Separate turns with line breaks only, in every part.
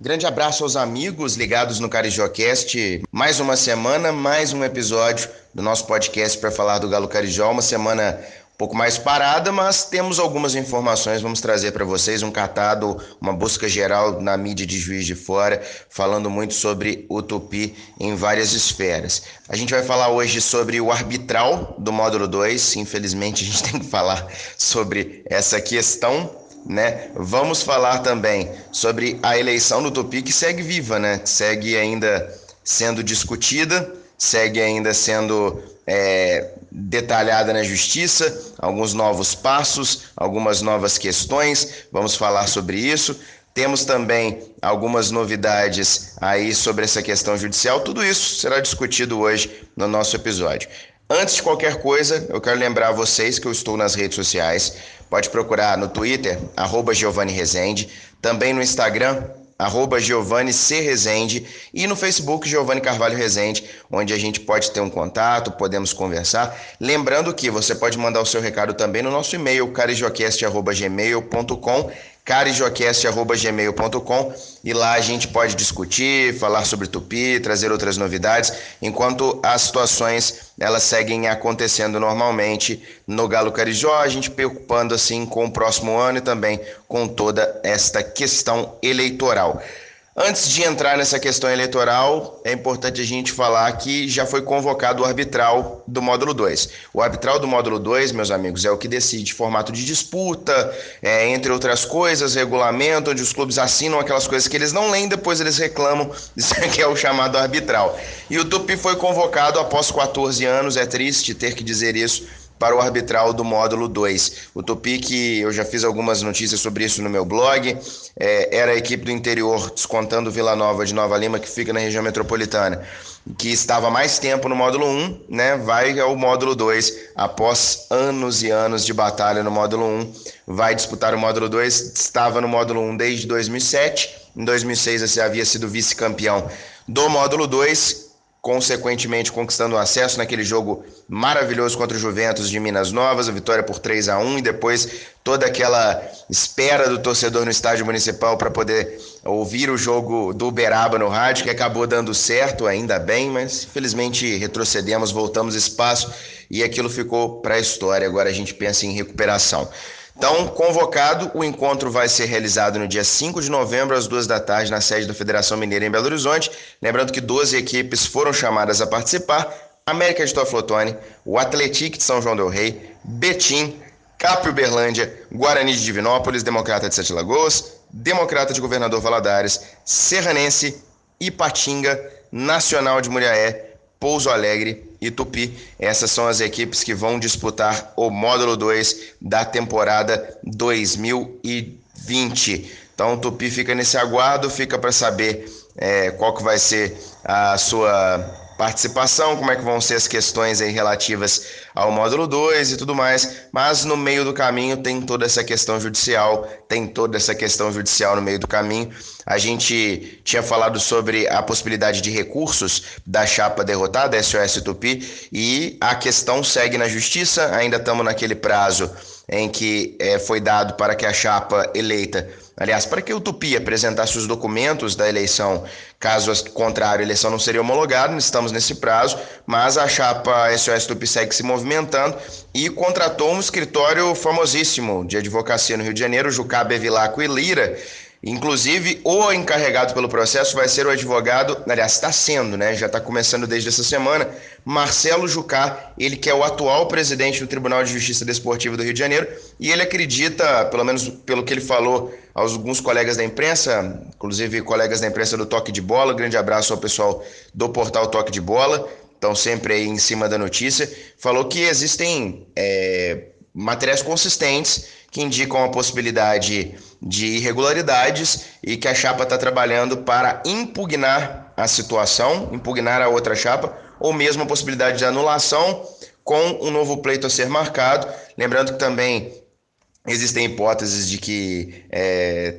Grande abraço aos amigos ligados no Carijocast. Mais uma semana, mais um episódio do nosso podcast para falar do Galo Carijó. Uma semana um pouco mais parada, mas temos algumas informações. Vamos trazer para vocês um catado, uma busca geral na mídia de Juiz de Fora, falando muito sobre o Tupi em várias esferas. A gente vai falar hoje sobre o arbitral do módulo 2. Infelizmente, a gente tem que falar sobre essa questão né? Vamos falar também sobre a eleição do Tupi que segue viva, né? Segue ainda sendo discutida, segue ainda sendo é, detalhada na justiça, alguns novos passos, algumas novas questões. Vamos falar sobre isso. Temos também algumas novidades aí sobre essa questão judicial. Tudo isso será discutido hoje no nosso episódio. Antes de qualquer coisa, eu quero lembrar a vocês que eu estou nas redes sociais. Pode procurar no Twitter, arroba Giovanni Rezende, também no Instagram, arroba Giovanni C. Rezende, e no Facebook Giovanni Carvalho Rezende, onde a gente pode ter um contato, podemos conversar. Lembrando que você pode mandar o seu recado também no nosso e-mail, carijocast.gmail.com carijocast.gmail.com e lá a gente pode discutir, falar sobre Tupi, trazer outras novidades, enquanto as situações elas seguem acontecendo normalmente no Galo Carijó, a gente preocupando assim com o próximo ano e também com toda esta questão eleitoral. Antes de entrar nessa questão eleitoral, é importante a gente falar que já foi convocado o arbitral do módulo 2. O arbitral do módulo 2, meus amigos, é o que decide formato de disputa, é, entre outras coisas, regulamento, onde os clubes assinam aquelas coisas que eles não leem, depois eles reclamam, isso aqui é o chamado arbitral. E o Tupi foi convocado após 14 anos, é triste ter que dizer isso, para o arbitral do módulo 2. O Topic, eu já fiz algumas notícias sobre isso no meu blog, é, era a equipe do interior, descontando Vila Nova de Nova Lima, que fica na região metropolitana, que estava mais tempo no módulo 1, né, vai ao módulo 2, após anos e anos de batalha no módulo 1, vai disputar o módulo 2, estava no módulo 1 desde 2007, em 2006 você havia sido vice-campeão do módulo 2, consequentemente conquistando o acesso naquele jogo maravilhoso contra o Juventus de Minas Novas, a vitória por 3 a 1 e depois toda aquela espera do torcedor no estádio municipal para poder ouvir o jogo do Uberaba no rádio, que acabou dando certo, ainda bem, mas infelizmente retrocedemos, voltamos espaço e aquilo ficou para a história. Agora a gente pensa em recuperação. Então, convocado, o encontro vai ser realizado no dia 5 de novembro, às duas da tarde, na sede da Federação Mineira em Belo Horizonte. Lembrando que 12 equipes foram chamadas a participar: América de Toflotone, o Atlético de São João Del Rei, Betim, Capri Uberlândia, Guarani de Divinópolis, Democrata de Sete Lagoas, Democrata de Governador Valadares, Serranense, Ipatinga, Nacional de Muriaé, Pouso Alegre e Tupi. Essas são as equipes que vão disputar o módulo 2 da temporada 2020. Então Tupi fica nesse aguardo, fica para saber é, qual que vai ser a sua participação, como é que vão ser as questões aí relativas ao módulo 2 e tudo mais, mas no meio do caminho tem toda essa questão judicial, tem toda essa questão judicial no meio do caminho. A gente tinha falado sobre a possibilidade de recursos da chapa derrotada, SOS Tupi, e a questão segue na justiça, ainda estamos naquele prazo em que é, foi dado para que a chapa eleita Aliás, para que o Tupi apresentasse os documentos da eleição, caso contrário, a eleição não seria homologada, estamos nesse prazo, mas a chapa SOS Tupi segue se movimentando e contratou um escritório famosíssimo de advocacia no Rio de Janeiro, Jucá Bevilacqua e Lira, Inclusive, o encarregado pelo processo vai ser o advogado, aliás, está sendo, né? Já está começando desde essa semana, Marcelo Jucá, ele que é o atual presidente do Tribunal de Justiça Desportiva do Rio de Janeiro, e ele acredita, pelo menos pelo que ele falou aos alguns colegas da imprensa, inclusive colegas da imprensa do Toque de Bola, grande abraço ao pessoal do portal Toque de Bola, estão sempre aí em cima da notícia, falou que existem é, materiais consistentes que indicam a possibilidade de irregularidades e que a chapa está trabalhando para impugnar a situação, impugnar a outra chapa, ou mesmo a possibilidade de anulação com um novo pleito a ser marcado. Lembrando que também existem hipóteses de que é,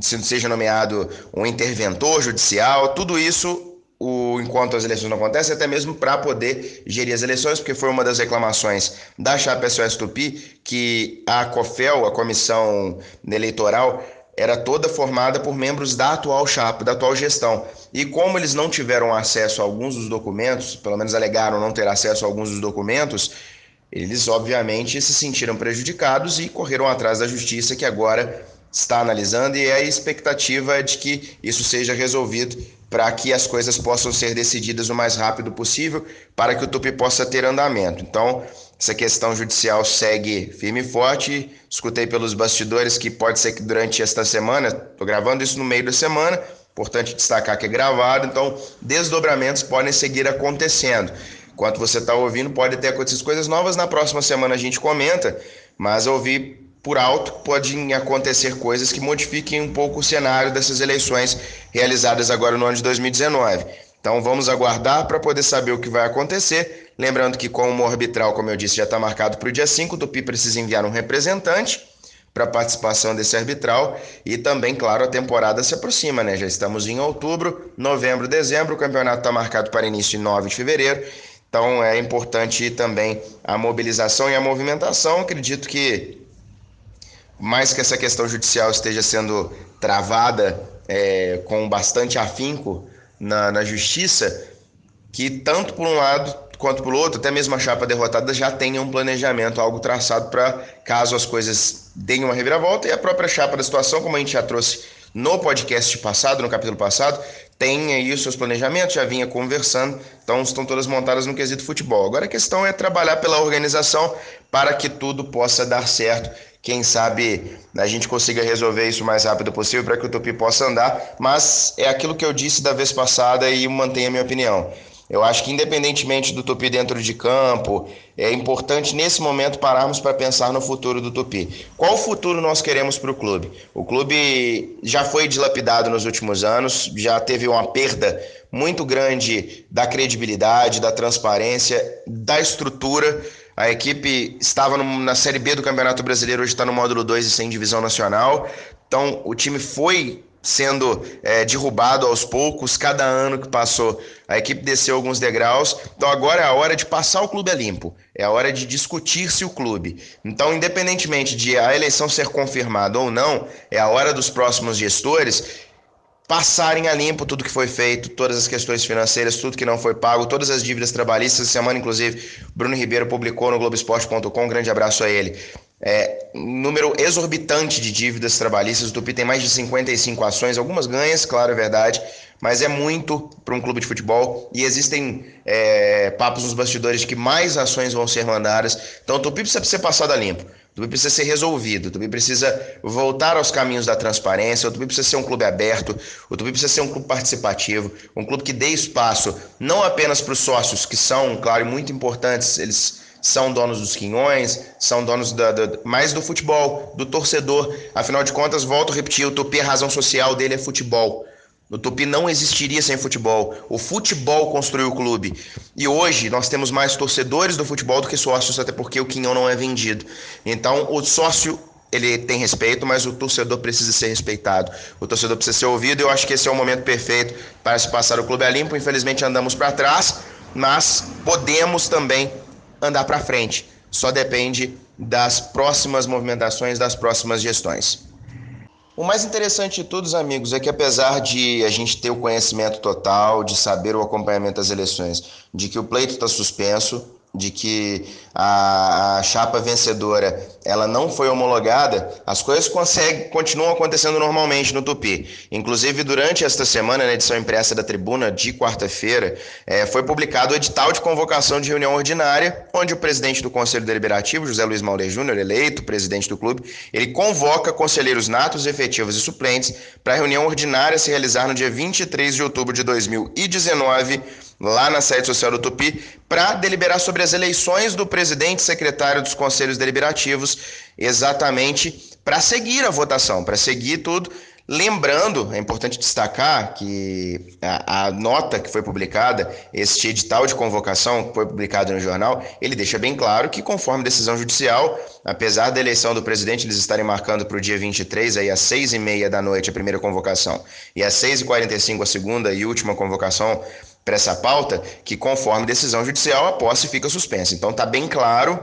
seja nomeado um interventor judicial, tudo isso o, enquanto as eleições não acontecem, até mesmo para poder gerir as eleições, porque foi uma das reclamações da chapa SOS Tupi que a COFEL, a Comissão Eleitoral, era toda formada por membros da atual chapa, da atual gestão. E como eles não tiveram acesso a alguns dos documentos, pelo menos alegaram não ter acesso a alguns dos documentos, eles obviamente se sentiram prejudicados e correram atrás da justiça, que agora está analisando, e a expectativa é de que isso seja resolvido para que as coisas possam ser decididas o mais rápido possível, para que o Tupi possa ter andamento. Então, essa questão judicial segue firme e forte. Escutei pelos bastidores que pode ser que durante esta semana, estou gravando isso no meio da semana, importante destacar que é gravado, então desdobramentos podem seguir acontecendo. Enquanto você está ouvindo, pode ter acontecido coisas novas. Na próxima semana a gente comenta, mas ouvir por alto, podem acontecer coisas que modifiquem um pouco o cenário dessas eleições realizadas agora no ano de 2019. Então vamos aguardar para poder saber o que vai acontecer. Lembrando que, como arbitral, como eu disse, já está marcado para o dia 5, o Tupi precisa enviar um representante para participação desse arbitral e também, claro, a temporada se aproxima, né? Já estamos em outubro, novembro, dezembro, o campeonato está marcado para início em 9 de fevereiro. Então é importante também a mobilização e a movimentação. Acredito que mais que essa questão judicial esteja sendo travada é, com bastante afinco na, na justiça, que tanto por um lado quanto por outro, até mesmo a chapa derrotada já tenha um planejamento, algo traçado para caso as coisas deem uma reviravolta e a própria chapa da situação, como a gente já trouxe no podcast passado, no capítulo passado, tem aí os seus planejamentos, já vinha conversando, então estão todas montadas no quesito futebol. Agora a questão é trabalhar pela organização para que tudo possa dar certo quem sabe a gente consiga resolver isso o mais rápido possível para que o Tupi possa andar, mas é aquilo que eu disse da vez passada e mantenho a minha opinião. Eu acho que, independentemente do Tupi dentro de campo, é importante nesse momento pararmos para pensar no futuro do Tupi. Qual futuro nós queremos para o clube? O clube já foi dilapidado nos últimos anos, já teve uma perda muito grande da credibilidade, da transparência, da estrutura. A equipe estava no, na Série B do Campeonato Brasileiro, hoje está no módulo 2 e sem divisão nacional. Então, o time foi sendo é, derrubado aos poucos, cada ano que passou, a equipe desceu alguns degraus. Então agora é a hora de passar o clube a limpo, é a hora de discutir-se o clube. Então, independentemente de a eleição ser confirmada ou não, é a hora dos próximos gestores passarem a limpo tudo que foi feito, todas as questões financeiras, tudo que não foi pago, todas as dívidas trabalhistas. Essa semana, inclusive, Bruno Ribeiro publicou no Globoesporte.com. Um grande abraço a ele. É, número exorbitante de dívidas trabalhistas. O Tupi tem mais de 55 ações, algumas ganhas, claro, é verdade, mas é muito para um clube de futebol e existem é, papos nos bastidores de que mais ações vão ser mandadas. Então o Tupi precisa ser passado a limpo. O Tupi precisa ser resolvido, o Tupi precisa voltar aos caminhos da transparência, o Tupi precisa ser um clube aberto, o Tupi precisa ser um clube participativo, um clube que dê espaço não apenas para os sócios, que são, claro, muito importantes, eles são donos dos quinhões, são donos da, da, mais do futebol, do torcedor. Afinal de contas, volto a repetir, o Tupi, a razão social dele é futebol. O Tupi não existiria sem futebol. O futebol construiu o clube. E hoje nós temos mais torcedores do futebol do que sócios, até porque o quinhão não é vendido. Então o sócio ele tem respeito, mas o torcedor precisa ser respeitado. O torcedor precisa ser ouvido. E eu acho que esse é o momento perfeito para se passar o clube a limpo. Infelizmente andamos para trás, mas podemos também andar para frente. Só depende das próximas movimentações, das próximas gestões. O mais interessante de todos, amigos, é que apesar de a gente ter o conhecimento total, de saber o acompanhamento das eleições, de que o pleito está suspenso, de que a, a, chapa vencedora ela não foi homologada, as coisas consegue, continuam acontecendo normalmente no Tupi. Inclusive, durante esta semana, na edição impressa da Tribuna de quarta-feira, é, foi publicado o edital de convocação de reunião ordinária, onde o presidente do Conselho Deliberativo, José Luiz Mauler Júnior, eleito presidente do clube, ele convoca conselheiros natos, efetivos e suplentes para a reunião ordinária se realizar no dia 23 de outubro de 2019 lá na sede social do Tupi, para deliberar sobre as eleições do presidente e secretário dos conselhos deliberativos, exatamente para seguir a votação, para seguir tudo. Lembrando, é importante destacar que a, a, nota que foi publicada, este edital de convocação que foi publicado no jornal, ele deixa bem claro que, conforme decisão judicial, apesar da eleição do presidente eles estarem marcando para o dia 23, aí às seis e meia da noite, a primeira convocação, e às seis e quarenta e cinco a segunda e última convocação para essa pauta que, conforme decisão judicial, a posse fica suspensa. Então, está bem claro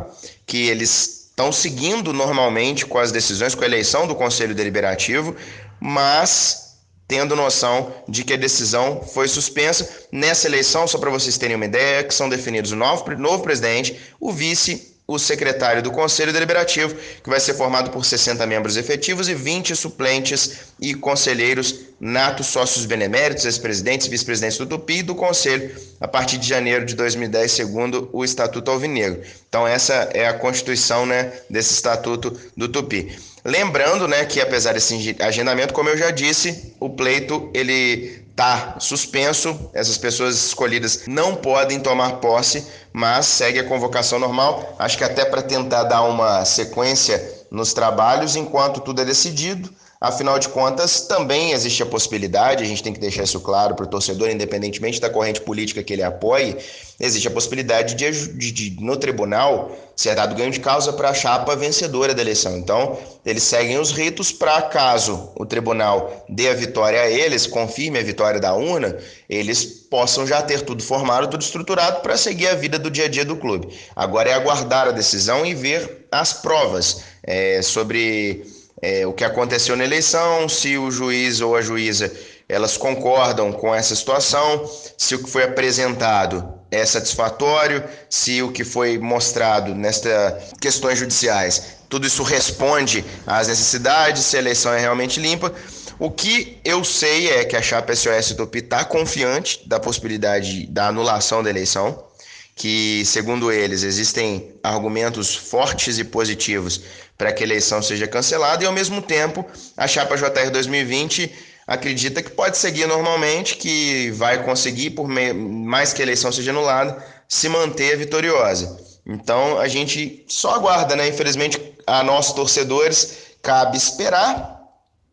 que eles estão seguindo normalmente com as decisões, com a eleição do Conselho Deliberativo, mas tendo noção de que a decisão foi suspensa. Nessa eleição, só para vocês terem uma ideia, que são definidos o novo, novo presidente, o vice, o secretário do Conselho Deliberativo, que vai ser formado por 60 membros efetivos e 20 suplentes e conselheiros natos, sócios beneméritos, ex-presidentes vice-presidentes do Tupi e do Conselho, a partir de janeiro de 2010, segundo o Estatuto Alvinegro. Então, essa é a constituição né, desse Estatuto do Tupi. Lembrando, né, que apesar desse agendamento, como eu já disse, o pleito ele está suspenso. Essas pessoas escolhidas não podem tomar posse, mas segue a convocação normal. Acho que até para tentar dar uma sequência nos trabalhos enquanto tudo é decidido. Afinal de contas, também existe a possibilidade, a gente tem que deixar isso claro para o torcedor, independentemente da corrente política que ele apoie, existe a possibilidade de, de, de no tribunal ser dado ganho de causa para a chapa vencedora da eleição. Então, eles seguem os ritos para caso o tribunal dê a vitória a eles, confirme a vitória da urna, eles possam já ter tudo formado, tudo estruturado para seguir a vida do dia a dia do clube. Agora é aguardar a decisão e ver as provas é, sobre é, o que aconteceu na eleição, se o juiz ou a juíza elas concordam com essa situação, se o que foi apresentado é satisfatório, se o que foi mostrado nestas questões judiciais, tudo isso responde às necessidades, se a eleição é realmente limpa. O que eu sei é que a chapa SOS Tupi está confiante da possibilidade da anulação da eleição, que, segundo eles, existem argumentos fortes e positivos para que a eleição seja cancelada e, ao mesmo tempo, a chapa JR 2020 acredita que pode seguir normalmente, que vai conseguir, por mais que a eleição seja anulada, se manter vitoriosa. Então a gente só aguarda, né? Infelizmente, a nós torcedores cabe esperar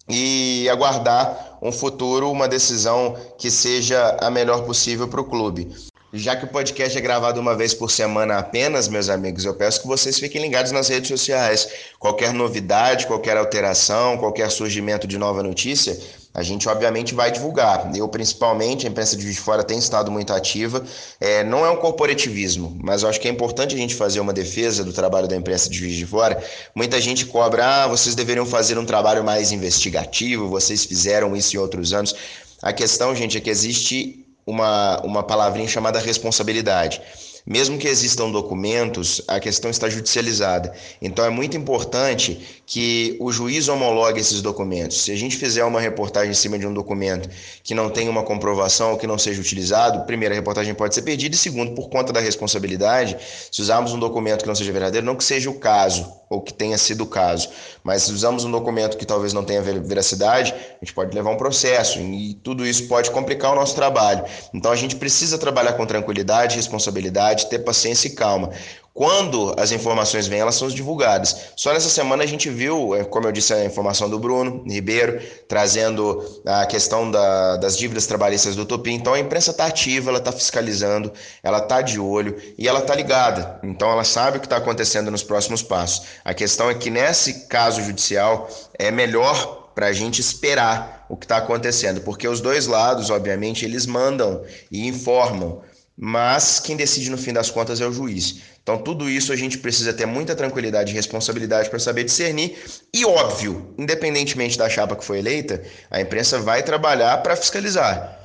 e aguardar um futuro, uma decisão que seja a melhor possível para o clube. Já que o podcast é gravado uma vez por semana apenas, meus amigos, eu peço que vocês fiquem ligados nas redes sociais. Qualquer novidade, qualquer alteração, qualquer surgimento de nova notícia, a gente obviamente vai divulgar. Eu, principalmente, a imprensa de Juiz Fora tem estado muito ativa. É, não é um corporativismo, mas eu acho que é importante a gente fazer uma defesa do trabalho da imprensa de Juiz de Fora. Muita gente cobra, ah, vocês deveriam fazer um trabalho mais investigativo, vocês fizeram isso em outros anos. A questão, gente, é que existe uma, uma palavrinha chamada responsabilidade. Mesmo que existam documentos, a questão está judicializada. Então é muito importante que o juiz homologue esses documentos. Se a gente fizer uma reportagem em cima de um documento que não tem uma comprovação ou que não seja utilizado, primeiro, a reportagem pode ser perdida, e segundo, por conta da responsabilidade, se usarmos um documento que não seja verdadeiro, não que seja o caso, ou que tenha sido o caso, mas se usamos um documento que talvez não tenha veracidade, a gente pode levar um processo, e tudo isso pode complicar o nosso trabalho. Então a gente precisa trabalhar com tranquilidade, responsabilidade, ter paciência e calma. Quando as informações vêm, elas são divulgadas. Só nessa semana a gente viu, é, como eu disse, a informação do Bruno Ribeiro, trazendo a questão da, das dívidas trabalhistas do Tupi. Então a imprensa está ativa, ela está fiscalizando, ela está de olho e ela está ligada. Então ela sabe o que está acontecendo nos próximos passos. A questão é que nesse caso judicial é melhor para a gente esperar o que está acontecendo, porque os dois lados, obviamente, eles mandam e informam mas quem decide no fim das contas é o juiz. Então, tudo isso a gente precisa ter muita tranquilidade e responsabilidade para saber discernir. E, óbvio, independentemente da chapa que foi eleita, a imprensa vai trabalhar para fiscalizar.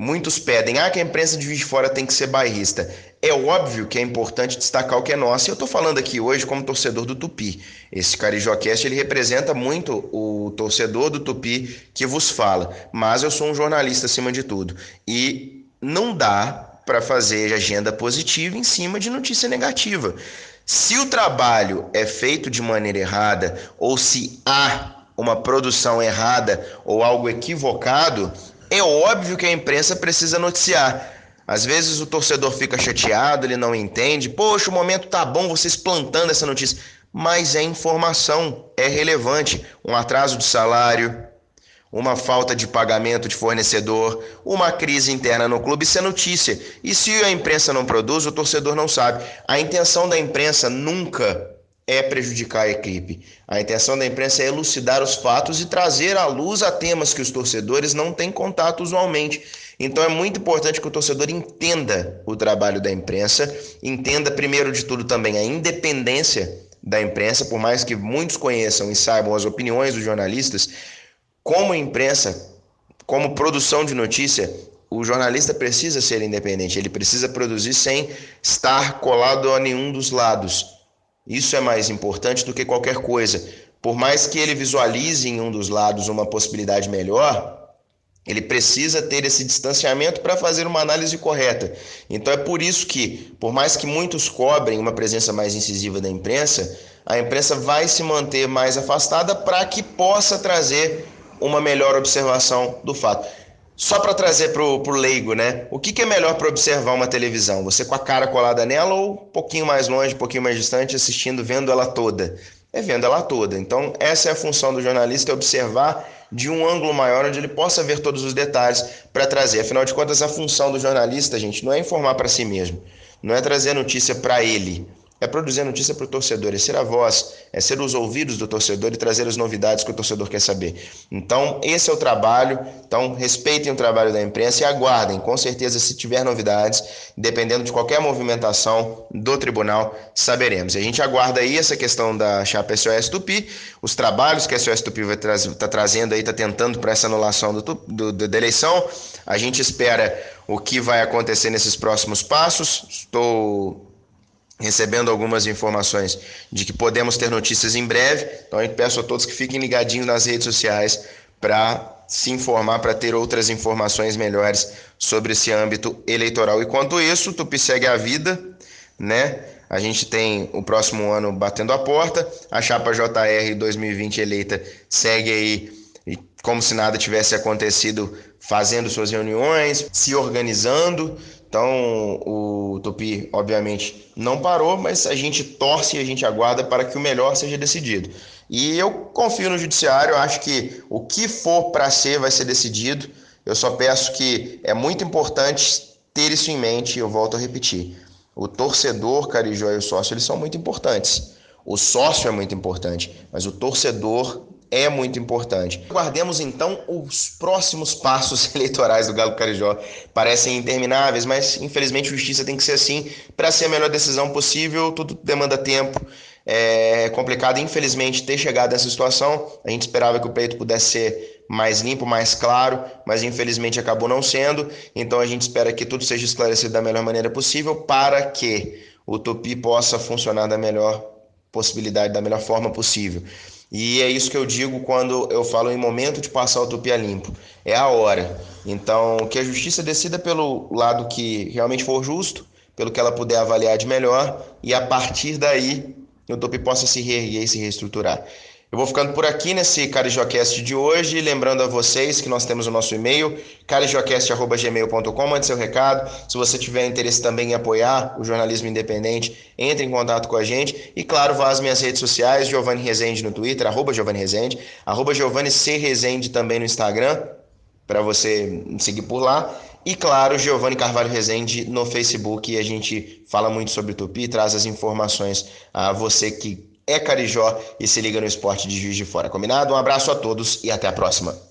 Muitos pedem ah, que a imprensa de de Fora tem que ser bairrista. É óbvio que é importante destacar o que é nosso. E eu estou falando aqui hoje como torcedor do Tupi. Esse Carijocast ele representa muito o torcedor do Tupi que vos fala. Mas eu sou um jornalista acima de tudo. E não dá para fazer agenda positiva em cima de notícia negativa. Se o trabalho é feito de maneira errada ou se há uma produção errada ou algo equivocado, é óbvio que a imprensa precisa noticiar. Às vezes o torcedor fica chateado, ele não entende. Poxa, o momento tá bom vocês plantando essa notícia. Mas é informação, é relevante. Um atraso de salário, uma falta de pagamento de fornecedor, uma crise interna no clube, isso é notícia. E se a imprensa não produz, o torcedor não sabe. A intenção da imprensa nunca é prejudicar a equipe. A intenção da imprensa é elucidar os fatos e trazer à luz a temas que os torcedores não têm contato usualmente. Então é muito importante que o torcedor entenda o trabalho da imprensa, entenda primeiro de tudo também a independência da imprensa, por mais que muitos conheçam e saibam as opiniões dos jornalistas, como imprensa, como produção de notícia, o jornalista precisa ser independente, ele precisa produzir sem estar colado a nenhum dos lados. Isso é mais importante do que qualquer coisa. Por mais que ele visualize em um dos lados uma possibilidade melhor, ele precisa ter esse distanciamento para fazer uma análise correta. Então é por isso que, por mais que muitos cobrem uma presença mais incisiva da imprensa, a imprensa vai se manter mais afastada para que possa trazer uma melhor observação do fato. Só para trazer para o leigo, né? O que, que é melhor para observar uma televisão? Você com a cara colada nela ou um pouquinho mais longe, um pouquinho mais distante, assistindo, vendo ela toda? É vendo ela toda. Então, essa é a função do jornalista, é observar de um ângulo maior, onde ele possa ver todos os detalhes para trazer. Afinal de contas, a função do jornalista, gente, não é informar para si mesmo, não é trazer notícia para ele, é produzir notícia para o torcedor, é ser a voz, é ser os ouvidos do torcedor e trazer as novidades que o torcedor quer saber. Então, esse é o trabalho. Então, respeitem o trabalho da imprensa e aguardem. Com certeza, se tiver novidades, dependendo de qualquer movimentação do tribunal, saberemos. A gente aguarda aí essa questão da chapa SOS Tupi, os trabalhos que a SOS Tupi vai tra tá trazendo aí, está tentando para essa anulação do, do, do, da eleição. A gente espera o que vai acontecer nesses próximos passos. Estou recebendo algumas informações de que podemos ter notícias em breve. Então, eu peço a todos que fiquem ligadinhos nas redes sociais para se informar, para ter outras informações melhores sobre esse âmbito eleitoral. E quanto isso, Tupi segue a vida, né? A gente tem o próximo ano batendo a porta, a chapa JR 2020 eleita segue aí como se nada tivesse acontecido, fazendo suas reuniões, se organizando. Então, o Tupi, obviamente, não parou, mas a gente torce e a gente aguarda para que o melhor seja decidido. E eu confio no judiciário, acho que o que for para ser vai ser decidido. Eu só peço que é muito importante ter isso em mente, e eu volto a repetir. O torcedor, Carijó e o sócio, eles são muito importantes. O sócio é muito importante, mas o torcedor é muito importante. Guardemos então os próximos passos eleitorais do Galo Carijó. Parecem intermináveis, mas infelizmente a justiça tem que ser assim para ser a melhor decisão possível. Tudo demanda tempo. É complicado, infelizmente, ter chegado nessa situação. A gente esperava que o pleito pudesse ser mais limpo, mais claro, mas infelizmente acabou não sendo. Então a gente espera que tudo seja esclarecido da melhor maneira possível para que o Tupi possa funcionar da melhor possibilidade, da melhor forma possível. E é isso que eu digo quando eu falo em momento de passar o tupi a limpo. É a hora. Então, que a justiça decida pelo lado que realmente for justo, pelo que ela puder avaliar de melhor, e a partir daí o tupi possa se reerguer e se reestruturar. Eu vou ficando por aqui nesse CarijoCast de hoje, lembrando a vocês que nós temos o nosso e-mail, carijocast.gmail.com, mande seu recado. Se você tiver interesse também em apoiar o jornalismo independente, entre em contato com a gente. E claro, vá às minhas redes sociais, Giovanni Rezende no Twitter, arroba Giovanni Rezende, arroba Giovanni C. Rezende também no Instagram, para você seguir por lá. E claro, Giovanni Carvalho Rezende no Facebook, e a gente fala muito sobre Tupi, traz as informações a você que é Carijó e se liga no esporte de Juiz de Fora. Combinado? Um abraço a todos e até a próxima.